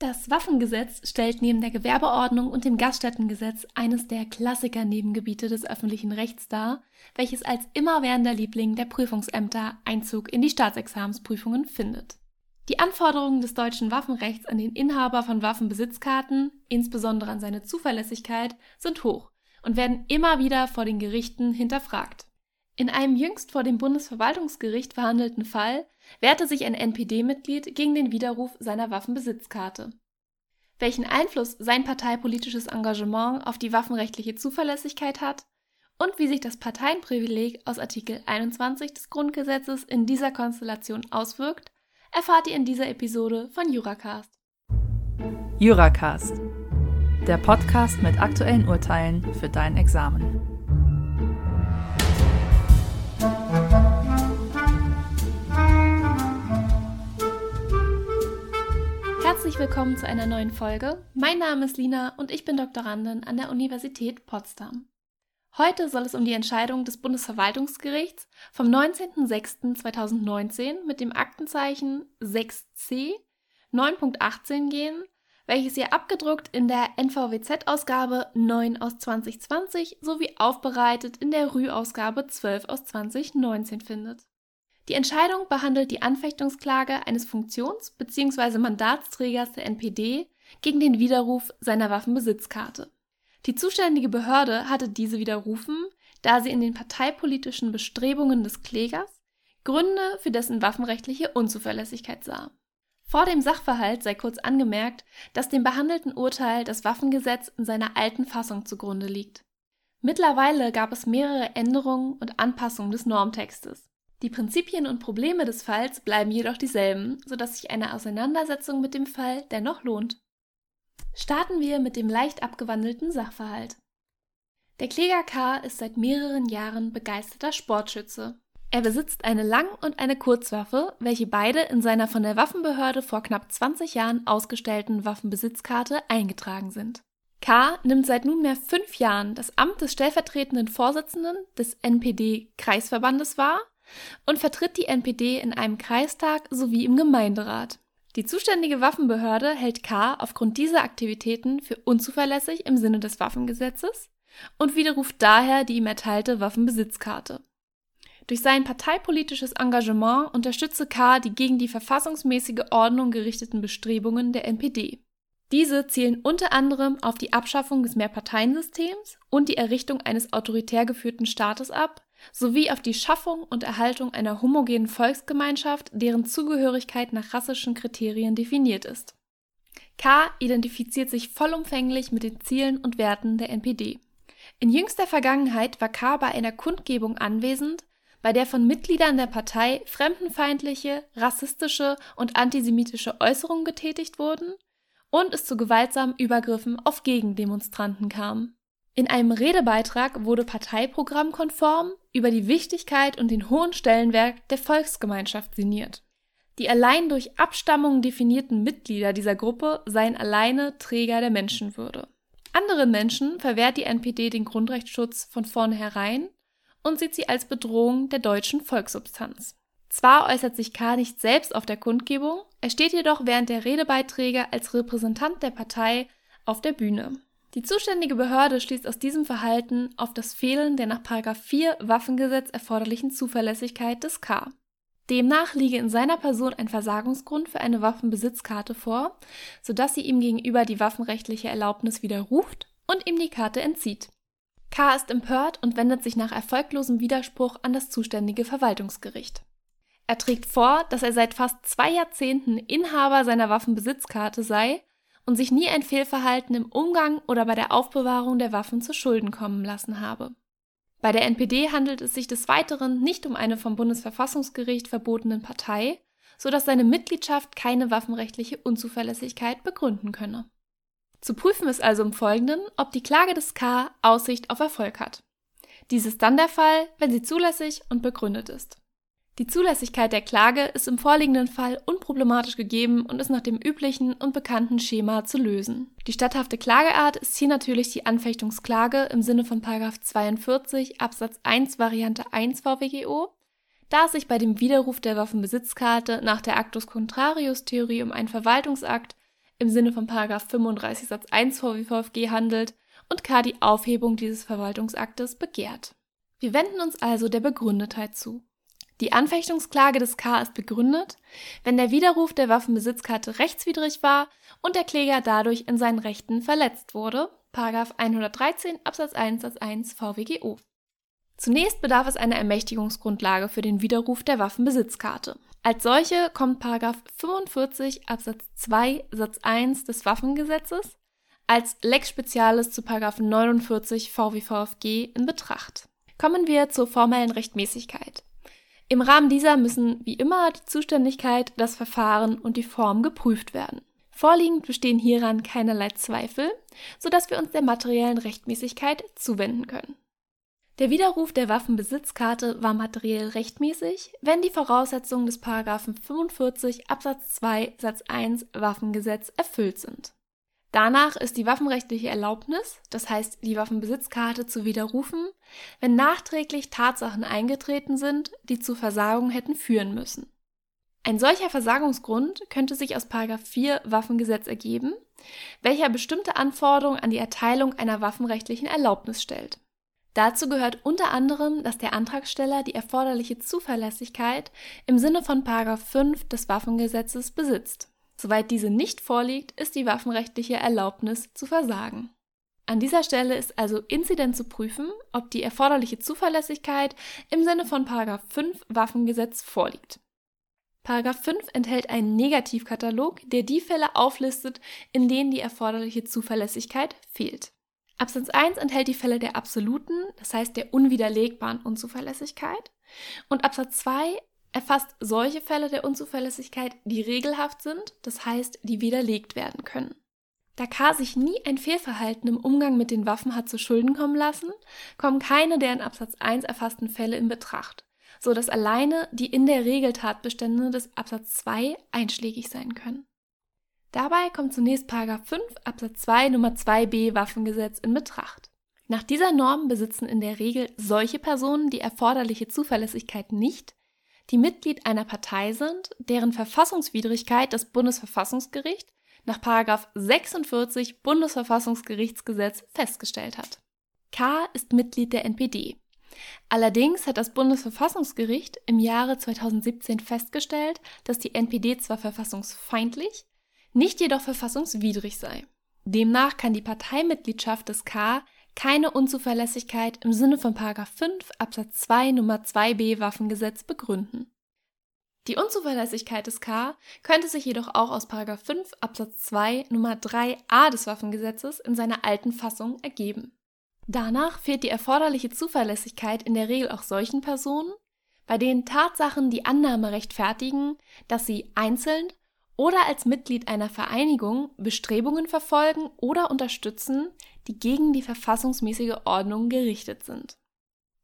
Das Waffengesetz stellt neben der Gewerbeordnung und dem Gaststättengesetz eines der Klassiker-Nebengebiete des öffentlichen Rechts dar, welches als immerwährender Liebling der Prüfungsämter Einzug in die Staatsexamensprüfungen findet. Die Anforderungen des deutschen Waffenrechts an den Inhaber von Waffenbesitzkarten, insbesondere an seine Zuverlässigkeit, sind hoch und werden immer wieder vor den Gerichten hinterfragt. In einem jüngst vor dem Bundesverwaltungsgericht verhandelten Fall wehrte sich ein NPD-Mitglied gegen den Widerruf seiner Waffenbesitzkarte. Welchen Einfluss sein parteipolitisches Engagement auf die waffenrechtliche Zuverlässigkeit hat und wie sich das Parteienprivileg aus Artikel 21 des Grundgesetzes in dieser Konstellation auswirkt, erfahrt ihr in dieser Episode von Juracast. Juracast, der Podcast mit aktuellen Urteilen für dein Examen. Herzlich willkommen zu einer neuen Folge. Mein Name ist Lina und ich bin Doktorandin an der Universität Potsdam. Heute soll es um die Entscheidung des Bundesverwaltungsgerichts vom 19.06.2019 mit dem Aktenzeichen 6c 9.18 gehen, welches ihr abgedruckt in der NVWZ-Ausgabe 9 aus 2020 sowie aufbereitet in der Rü-Ausgabe 12 aus 2019 findet. Die Entscheidung behandelt die Anfechtungsklage eines Funktions- bzw. Mandatsträgers der NPD gegen den Widerruf seiner Waffenbesitzkarte. Die zuständige Behörde hatte diese widerrufen, da sie in den parteipolitischen Bestrebungen des Klägers Gründe für dessen waffenrechtliche Unzuverlässigkeit sah. Vor dem Sachverhalt sei kurz angemerkt, dass dem behandelten Urteil das Waffengesetz in seiner alten Fassung zugrunde liegt. Mittlerweile gab es mehrere Änderungen und Anpassungen des Normtextes. Die Prinzipien und Probleme des Falls bleiben jedoch dieselben, sodass sich eine Auseinandersetzung mit dem Fall dennoch lohnt. Starten wir mit dem leicht abgewandelten Sachverhalt. Der Kläger K. ist seit mehreren Jahren begeisterter Sportschütze. Er besitzt eine Lang- und eine Kurzwaffe, welche beide in seiner von der Waffenbehörde vor knapp 20 Jahren ausgestellten Waffenbesitzkarte eingetragen sind. K. nimmt seit nunmehr fünf Jahren das Amt des stellvertretenden Vorsitzenden des NPD-Kreisverbandes wahr und vertritt die NPD in einem Kreistag sowie im Gemeinderat. Die zuständige Waffenbehörde hält K. aufgrund dieser Aktivitäten für unzuverlässig im Sinne des Waffengesetzes und widerruft daher die ihm erteilte Waffenbesitzkarte. Durch sein parteipolitisches Engagement unterstütze K. die gegen die verfassungsmäßige Ordnung gerichteten Bestrebungen der NPD. Diese zielen unter anderem auf die Abschaffung des Mehrparteiensystems und die Errichtung eines autoritär geführten Staates ab, sowie auf die Schaffung und Erhaltung einer homogenen Volksgemeinschaft, deren Zugehörigkeit nach rassischen Kriterien definiert ist. K. identifiziert sich vollumfänglich mit den Zielen und Werten der NPD. In jüngster Vergangenheit war K. bei einer Kundgebung anwesend, bei der von Mitgliedern der Partei fremdenfeindliche, rassistische und antisemitische Äußerungen getätigt wurden und es zu gewaltsamen Übergriffen auf Gegendemonstranten kam. In einem Redebeitrag wurde parteiprogrammkonform über die Wichtigkeit und den hohen Stellenwert der Volksgemeinschaft sinniert. Die allein durch Abstammung definierten Mitglieder dieser Gruppe seien alleine Träger der Menschenwürde. Anderen Menschen verwehrt die NPD den Grundrechtsschutz von vornherein und sieht sie als Bedrohung der deutschen Volkssubstanz. Zwar äußert sich K. nicht selbst auf der Kundgebung, er steht jedoch während der Redebeiträge als Repräsentant der Partei auf der Bühne. Die zuständige Behörde schließt aus diesem Verhalten auf das Fehlen der nach 4 Waffengesetz erforderlichen Zuverlässigkeit des K. Demnach liege in seiner Person ein Versagungsgrund für eine Waffenbesitzkarte vor, sodass sie ihm gegenüber die waffenrechtliche Erlaubnis widerruft und ihm die Karte entzieht. K. ist empört und wendet sich nach erfolglosem Widerspruch an das zuständige Verwaltungsgericht. Er trägt vor, dass er seit fast zwei Jahrzehnten Inhaber seiner Waffenbesitzkarte sei und sich nie ein Fehlverhalten im Umgang oder bei der Aufbewahrung der Waffen zu Schulden kommen lassen habe. Bei der NPD handelt es sich des Weiteren nicht um eine vom Bundesverfassungsgericht verbotene Partei, so dass seine Mitgliedschaft keine waffenrechtliche Unzuverlässigkeit begründen könne. Zu prüfen ist also im Folgenden, ob die Klage des K Aussicht auf Erfolg hat. Dies ist dann der Fall, wenn sie zulässig und begründet ist. Die Zulässigkeit der Klage ist im vorliegenden Fall unproblematisch gegeben und ist nach dem üblichen und bekannten Schema zu lösen. Die statthafte Klageart ist hier natürlich die Anfechtungsklage im Sinne von 42 Absatz 1 Variante 1 VWGO, da es sich bei dem Widerruf der Waffenbesitzkarte nach der Actus Contrarius Theorie um einen Verwaltungsakt im Sinne von 35 Satz 1 VWVFG handelt und K die Aufhebung dieses Verwaltungsaktes begehrt. Wir wenden uns also der Begründetheit zu. Die Anfechtungsklage des K ist begründet, wenn der Widerruf der Waffenbesitzkarte rechtswidrig war und der Kläger dadurch in seinen Rechten verletzt wurde, 113 Absatz 1 Satz 1 VWGO. Zunächst bedarf es einer Ermächtigungsgrundlage für den Widerruf der Waffenbesitzkarte. Als solche kommt 45 Absatz 2 Satz 1 des Waffengesetzes als Lex Spezialis zu 49 VWVFG in Betracht. Kommen wir zur formellen Rechtmäßigkeit. Im Rahmen dieser müssen wie immer die Zuständigkeit, das Verfahren und die Form geprüft werden. Vorliegend bestehen hieran keinerlei Zweifel, sodass wir uns der materiellen Rechtmäßigkeit zuwenden können. Der Widerruf der Waffenbesitzkarte war materiell rechtmäßig, wenn die Voraussetzungen des 45 Absatz 2 Satz 1 Waffengesetz erfüllt sind. Danach ist die waffenrechtliche Erlaubnis, das heißt die Waffenbesitzkarte, zu widerrufen, wenn nachträglich Tatsachen eingetreten sind, die zu Versagung hätten führen müssen. Ein solcher Versagungsgrund könnte sich aus 4 Waffengesetz ergeben, welcher bestimmte Anforderungen an die Erteilung einer waffenrechtlichen Erlaubnis stellt. Dazu gehört unter anderem, dass der Antragsteller die erforderliche Zuverlässigkeit im Sinne von 5 des Waffengesetzes besitzt. Soweit diese nicht vorliegt, ist die waffenrechtliche Erlaubnis zu versagen. An dieser Stelle ist also inzident zu prüfen, ob die erforderliche Zuverlässigkeit im Sinne von 5 Waffengesetz vorliegt. 5 enthält einen Negativkatalog, der die Fälle auflistet, in denen die erforderliche Zuverlässigkeit fehlt. Absatz 1 enthält die Fälle der absoluten, das heißt der unwiderlegbaren Unzuverlässigkeit. Und Absatz 2 erfasst solche Fälle der Unzuverlässigkeit, die regelhaft sind, das heißt, die widerlegt werden können. Da K sich nie ein Fehlverhalten im Umgang mit den Waffen hat zu Schulden kommen lassen, kommen keine der in Absatz 1 erfassten Fälle in Betracht, so dass alleine die in der Regel Tatbestände des Absatz 2 einschlägig sein können. Dabei kommt zunächst 5 Absatz 2 Nummer 2b Waffengesetz in Betracht. Nach dieser Norm besitzen in der Regel solche Personen die erforderliche Zuverlässigkeit nicht, die Mitglied einer Partei sind, deren Verfassungswidrigkeit das Bundesverfassungsgericht nach 46 Bundesverfassungsgerichtsgesetz festgestellt hat. K ist Mitglied der NPD. Allerdings hat das Bundesverfassungsgericht im Jahre 2017 festgestellt, dass die NPD zwar verfassungsfeindlich, nicht jedoch verfassungswidrig sei. Demnach kann die Parteimitgliedschaft des K keine Unzuverlässigkeit im Sinne von 5 Absatz 2 Nummer 2b Waffengesetz begründen. Die Unzuverlässigkeit des K könnte sich jedoch auch aus 5 Absatz 2 Nummer 3a des Waffengesetzes in seiner alten Fassung ergeben. Danach fehlt die erforderliche Zuverlässigkeit in der Regel auch solchen Personen, bei denen Tatsachen die Annahme rechtfertigen, dass sie einzeln oder als Mitglied einer Vereinigung Bestrebungen verfolgen oder unterstützen, die gegen die verfassungsmäßige Ordnung gerichtet sind.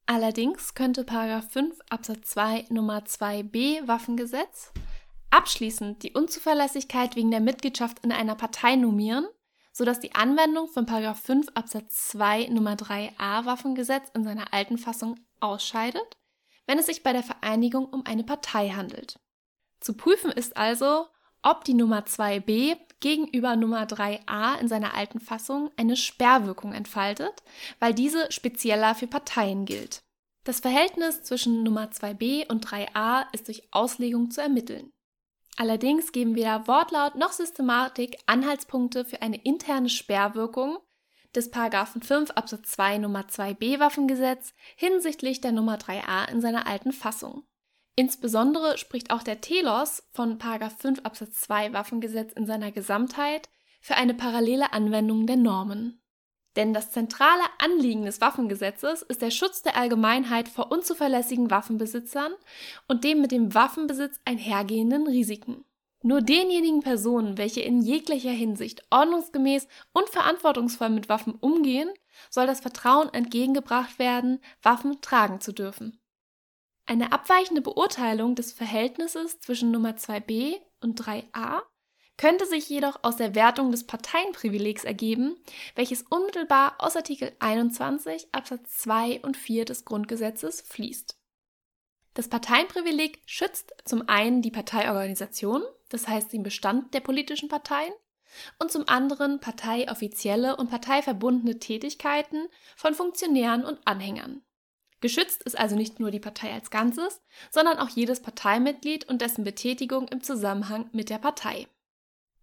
Allerdings könnte 5 Absatz 2 Nummer 2b Waffengesetz abschließend die Unzuverlässigkeit wegen der Mitgliedschaft in einer Partei normieren, sodass die Anwendung von 5 Absatz 2 Nummer 3a Waffengesetz in seiner alten Fassung ausscheidet, wenn es sich bei der Vereinigung um eine Partei handelt. Zu prüfen ist also, ob die Nummer 2b gegenüber Nummer 3a in seiner alten Fassung eine Sperrwirkung entfaltet, weil diese spezieller für Parteien gilt. Das Verhältnis zwischen Nummer 2b und 3a ist durch Auslegung zu ermitteln. Allerdings geben weder Wortlaut noch Systematik Anhaltspunkte für eine interne Sperrwirkung des 5 Absatz 2 Nummer 2b Waffengesetz hinsichtlich der Nummer 3a in seiner alten Fassung. Insbesondere spricht auch der Telos von 5 Absatz 2 Waffengesetz in seiner Gesamtheit für eine parallele Anwendung der Normen. Denn das zentrale Anliegen des Waffengesetzes ist der Schutz der Allgemeinheit vor unzuverlässigen Waffenbesitzern und dem mit dem Waffenbesitz einhergehenden Risiken. Nur denjenigen Personen, welche in jeglicher Hinsicht ordnungsgemäß und verantwortungsvoll mit Waffen umgehen, soll das Vertrauen entgegengebracht werden, Waffen tragen zu dürfen. Eine abweichende Beurteilung des Verhältnisses zwischen Nummer 2b und 3a könnte sich jedoch aus der Wertung des Parteienprivilegs ergeben, welches unmittelbar aus Artikel 21 Absatz 2 und 4 des Grundgesetzes fließt. Das Parteienprivileg schützt zum einen die Parteiorganisation, das heißt den Bestand der politischen Parteien, und zum anderen parteioffizielle und parteiverbundene Tätigkeiten von Funktionären und Anhängern. Geschützt ist also nicht nur die Partei als Ganzes, sondern auch jedes Parteimitglied und dessen Betätigung im Zusammenhang mit der Partei.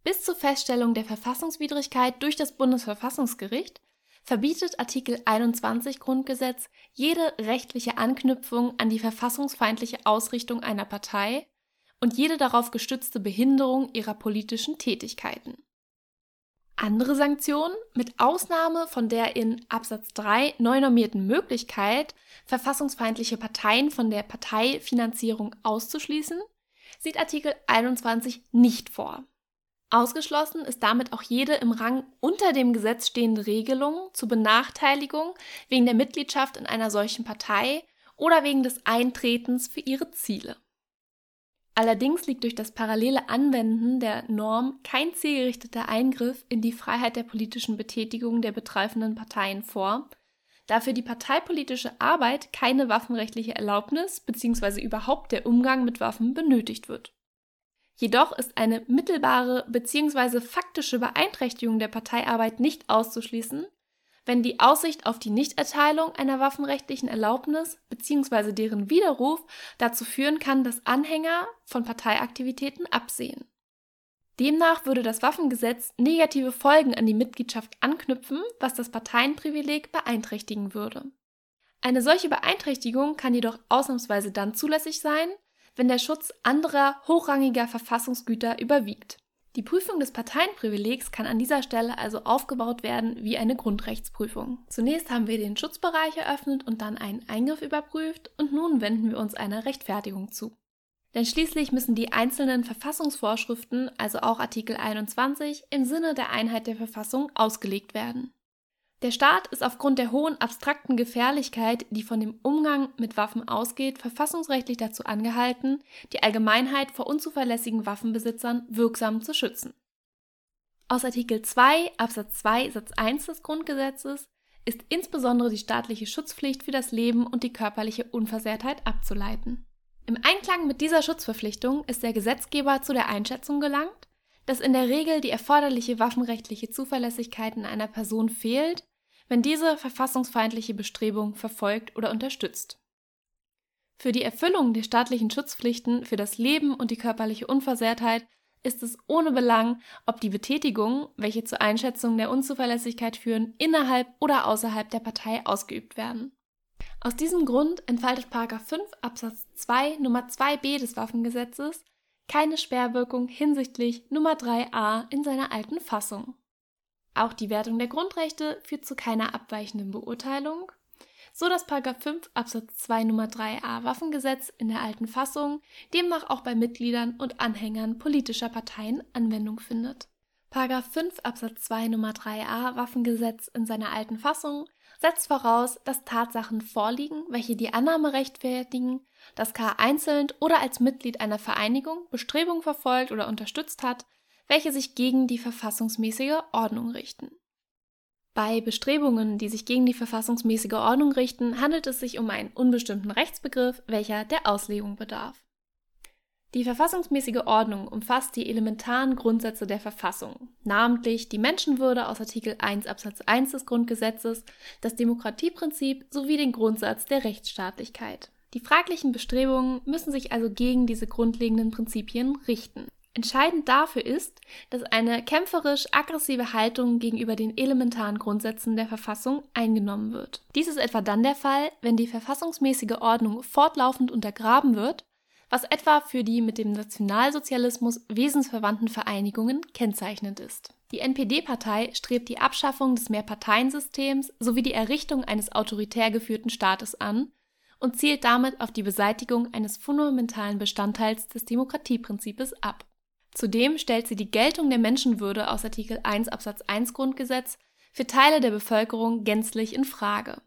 Bis zur Feststellung der Verfassungswidrigkeit durch das Bundesverfassungsgericht verbietet Artikel 21 Grundgesetz jede rechtliche Anknüpfung an die verfassungsfeindliche Ausrichtung einer Partei und jede darauf gestützte Behinderung ihrer politischen Tätigkeiten. Andere Sanktionen, mit Ausnahme von der in Absatz 3 neu normierten Möglichkeit, verfassungsfeindliche Parteien von der Parteifinanzierung auszuschließen, sieht Artikel 21 nicht vor. Ausgeschlossen ist damit auch jede im Rang unter dem Gesetz stehende Regelung zur Benachteiligung wegen der Mitgliedschaft in einer solchen Partei oder wegen des Eintretens für ihre Ziele. Allerdings liegt durch das parallele Anwenden der Norm kein zielgerichteter Eingriff in die Freiheit der politischen Betätigung der betreffenden Parteien vor, da für die parteipolitische Arbeit keine waffenrechtliche Erlaubnis bzw. überhaupt der Umgang mit Waffen benötigt wird. Jedoch ist eine mittelbare bzw. faktische Beeinträchtigung der Parteiarbeit nicht auszuschließen, wenn die Aussicht auf die Nichterteilung einer waffenrechtlichen Erlaubnis bzw. deren Widerruf dazu führen kann, dass Anhänger von Parteiaktivitäten absehen. Demnach würde das Waffengesetz negative Folgen an die Mitgliedschaft anknüpfen, was das Parteienprivileg beeinträchtigen würde. Eine solche Beeinträchtigung kann jedoch ausnahmsweise dann zulässig sein, wenn der Schutz anderer hochrangiger Verfassungsgüter überwiegt. Die Prüfung des Parteienprivilegs kann an dieser Stelle also aufgebaut werden wie eine Grundrechtsprüfung. Zunächst haben wir den Schutzbereich eröffnet und dann einen Eingriff überprüft und nun wenden wir uns einer Rechtfertigung zu. Denn schließlich müssen die einzelnen Verfassungsvorschriften, also auch Artikel 21, im Sinne der Einheit der Verfassung ausgelegt werden. Der Staat ist aufgrund der hohen abstrakten Gefährlichkeit, die von dem Umgang mit Waffen ausgeht, verfassungsrechtlich dazu angehalten, die Allgemeinheit vor unzuverlässigen Waffenbesitzern wirksam zu schützen. Aus Artikel 2 Absatz 2 Satz 1 des Grundgesetzes ist insbesondere die staatliche Schutzpflicht für das Leben und die körperliche Unversehrtheit abzuleiten. Im Einklang mit dieser Schutzverpflichtung ist der Gesetzgeber zu der Einschätzung gelangt, dass in der Regel die erforderliche waffenrechtliche Zuverlässigkeit in einer Person fehlt wenn diese verfassungsfeindliche Bestrebung verfolgt oder unterstützt. Für die Erfüllung der staatlichen Schutzpflichten für das Leben und die körperliche Unversehrtheit ist es ohne Belang, ob die Betätigungen, welche zur Einschätzung der Unzuverlässigkeit führen, innerhalb oder außerhalb der Partei ausgeübt werden. Aus diesem Grund entfaltet 5 Absatz 2 Nummer 2b des Waffengesetzes keine Sperrwirkung hinsichtlich Nummer 3a in seiner alten Fassung. Auch die Wertung der Grundrechte führt zu keiner abweichenden Beurteilung, so dass 5 Absatz 2 Nummer 3a Waffengesetz in der alten Fassung demnach auch bei Mitgliedern und Anhängern politischer Parteien Anwendung findet. 5 Absatz 2 Nummer 3a Waffengesetz in seiner alten Fassung setzt voraus, dass Tatsachen vorliegen, welche die Annahme rechtfertigen, dass K. einzeln oder als Mitglied einer Vereinigung Bestrebungen verfolgt oder unterstützt hat, welche sich gegen die verfassungsmäßige Ordnung richten. Bei Bestrebungen, die sich gegen die verfassungsmäßige Ordnung richten, handelt es sich um einen unbestimmten Rechtsbegriff, welcher der Auslegung bedarf. Die verfassungsmäßige Ordnung umfasst die elementaren Grundsätze der Verfassung, namentlich die Menschenwürde aus Artikel 1 Absatz 1 des Grundgesetzes, das Demokratieprinzip sowie den Grundsatz der Rechtsstaatlichkeit. Die fraglichen Bestrebungen müssen sich also gegen diese grundlegenden Prinzipien richten. Entscheidend dafür ist, dass eine kämpferisch-aggressive Haltung gegenüber den elementaren Grundsätzen der Verfassung eingenommen wird. Dies ist etwa dann der Fall, wenn die verfassungsmäßige Ordnung fortlaufend untergraben wird, was etwa für die mit dem Nationalsozialismus wesensverwandten Vereinigungen kennzeichnend ist. Die NPD-Partei strebt die Abschaffung des Mehrparteiensystems sowie die Errichtung eines autoritär geführten Staates an und zielt damit auf die Beseitigung eines fundamentalen Bestandteils des Demokratieprinzips ab. Zudem stellt sie die Geltung der Menschenwürde aus Artikel 1 Absatz 1 Grundgesetz für Teile der Bevölkerung gänzlich in Frage.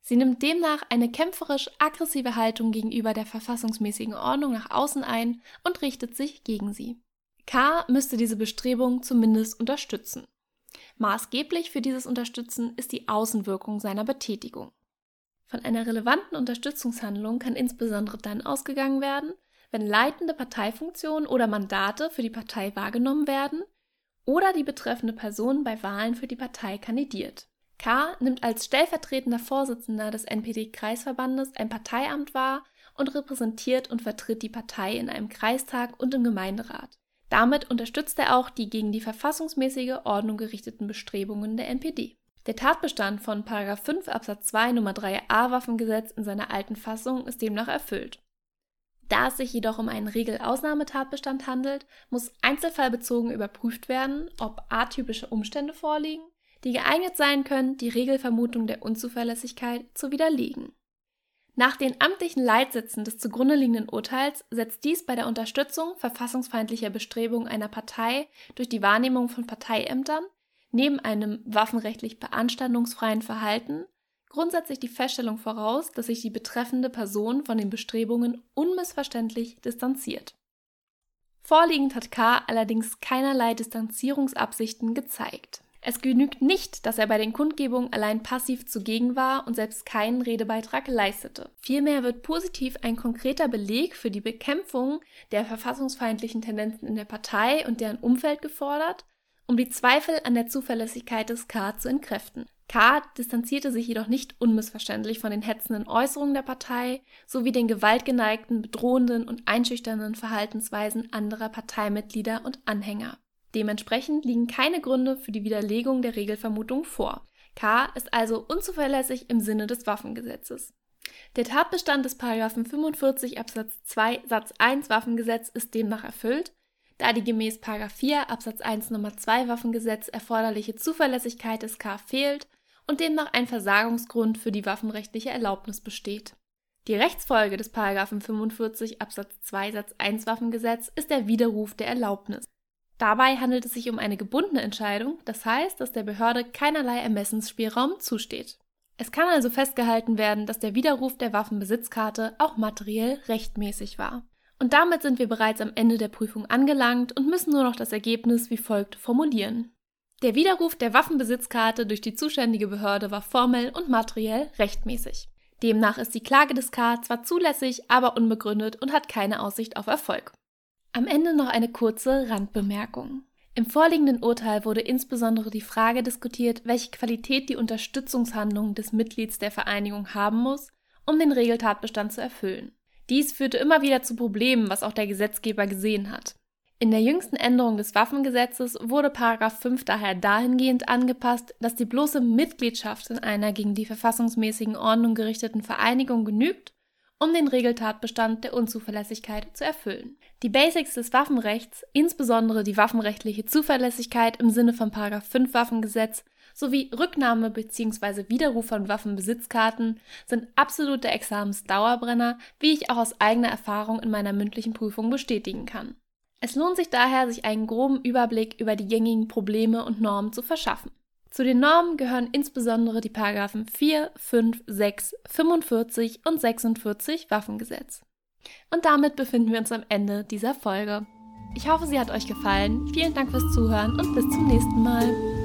Sie nimmt demnach eine kämpferisch-aggressive Haltung gegenüber der verfassungsmäßigen Ordnung nach außen ein und richtet sich gegen sie. K müsste diese Bestrebung zumindest unterstützen. Maßgeblich für dieses Unterstützen ist die Außenwirkung seiner Betätigung. Von einer relevanten Unterstützungshandlung kann insbesondere dann ausgegangen werden, wenn leitende Parteifunktionen oder Mandate für die Partei wahrgenommen werden oder die betreffende Person bei Wahlen für die Partei kandidiert. K. nimmt als stellvertretender Vorsitzender des NPD-Kreisverbandes ein Parteiamt wahr und repräsentiert und vertritt die Partei in einem Kreistag und im Gemeinderat. Damit unterstützt er auch die gegen die verfassungsmäßige Ordnung gerichteten Bestrebungen der NPD. Der Tatbestand von 5 Absatz 2 Nummer 3a Waffengesetz in seiner alten Fassung ist demnach erfüllt. Da es sich jedoch um einen Regelausnahmetatbestand handelt, muss einzelfallbezogen überprüft werden, ob atypische Umstände vorliegen, die geeignet sein können, die Regelvermutung der Unzuverlässigkeit zu widerlegen. Nach den amtlichen Leitsätzen des zugrunde liegenden Urteils setzt dies bei der Unterstützung verfassungsfeindlicher Bestrebungen einer Partei durch die Wahrnehmung von Parteiämtern neben einem waffenrechtlich beanstandungsfreien Verhalten grundsätzlich die Feststellung voraus, dass sich die betreffende Person von den Bestrebungen unmissverständlich distanziert. Vorliegend hat K. allerdings keinerlei Distanzierungsabsichten gezeigt. Es genügt nicht, dass er bei den Kundgebungen allein passiv zugegen war und selbst keinen Redebeitrag leistete. Vielmehr wird positiv ein konkreter Beleg für die Bekämpfung der verfassungsfeindlichen Tendenzen in der Partei und deren Umfeld gefordert, um die Zweifel an der Zuverlässigkeit des K zu entkräften. K. distanzierte sich jedoch nicht unmissverständlich von den hetzenden Äußerungen der Partei sowie den gewaltgeneigten, bedrohenden und einschüchternden Verhaltensweisen anderer Parteimitglieder und Anhänger. Dementsprechend liegen keine Gründe für die Widerlegung der Regelvermutung vor. K ist also unzuverlässig im Sinne des Waffengesetzes. Der Tatbestand des 45 Absatz 2 Satz 1 Waffengesetz ist demnach erfüllt, da die gemäß 4 Absatz 1 Nummer 2 Waffengesetz erforderliche Zuverlässigkeit des K fehlt und demnach ein Versagungsgrund für die waffenrechtliche Erlaubnis besteht. Die Rechtsfolge des 45 Absatz 2 Satz 1 Waffengesetz ist der Widerruf der Erlaubnis. Dabei handelt es sich um eine gebundene Entscheidung, das heißt, dass der Behörde keinerlei Ermessensspielraum zusteht. Es kann also festgehalten werden, dass der Widerruf der Waffenbesitzkarte auch materiell rechtmäßig war. Und damit sind wir bereits am Ende der Prüfung angelangt und müssen nur noch das Ergebnis wie folgt formulieren. Der Widerruf der Waffenbesitzkarte durch die zuständige Behörde war formell und materiell rechtmäßig. Demnach ist die Klage des K zwar zulässig, aber unbegründet und hat keine Aussicht auf Erfolg. Am Ende noch eine kurze Randbemerkung. Im vorliegenden Urteil wurde insbesondere die Frage diskutiert, welche Qualität die Unterstützungshandlung des Mitglieds der Vereinigung haben muss, um den Regeltatbestand zu erfüllen. Dies führte immer wieder zu Problemen, was auch der Gesetzgeber gesehen hat. In der jüngsten Änderung des Waffengesetzes wurde 5 daher dahingehend angepasst, dass die bloße Mitgliedschaft in einer gegen die verfassungsmäßigen Ordnung gerichteten Vereinigung genügt um den Regeltatbestand der Unzuverlässigkeit zu erfüllen. Die Basics des Waffenrechts, insbesondere die waffenrechtliche Zuverlässigkeit im Sinne von 5 Waffengesetz sowie Rücknahme bzw. Widerruf von Waffenbesitzkarten sind absolute Examensdauerbrenner, wie ich auch aus eigener Erfahrung in meiner mündlichen Prüfung bestätigen kann. Es lohnt sich daher, sich einen groben Überblick über die gängigen Probleme und Normen zu verschaffen. Zu den Normen gehören insbesondere die Paragraphen 4, 5, 6, 45 und 46 Waffengesetz. Und damit befinden wir uns am Ende dieser Folge. Ich hoffe, sie hat euch gefallen. Vielen Dank fürs Zuhören und bis zum nächsten Mal.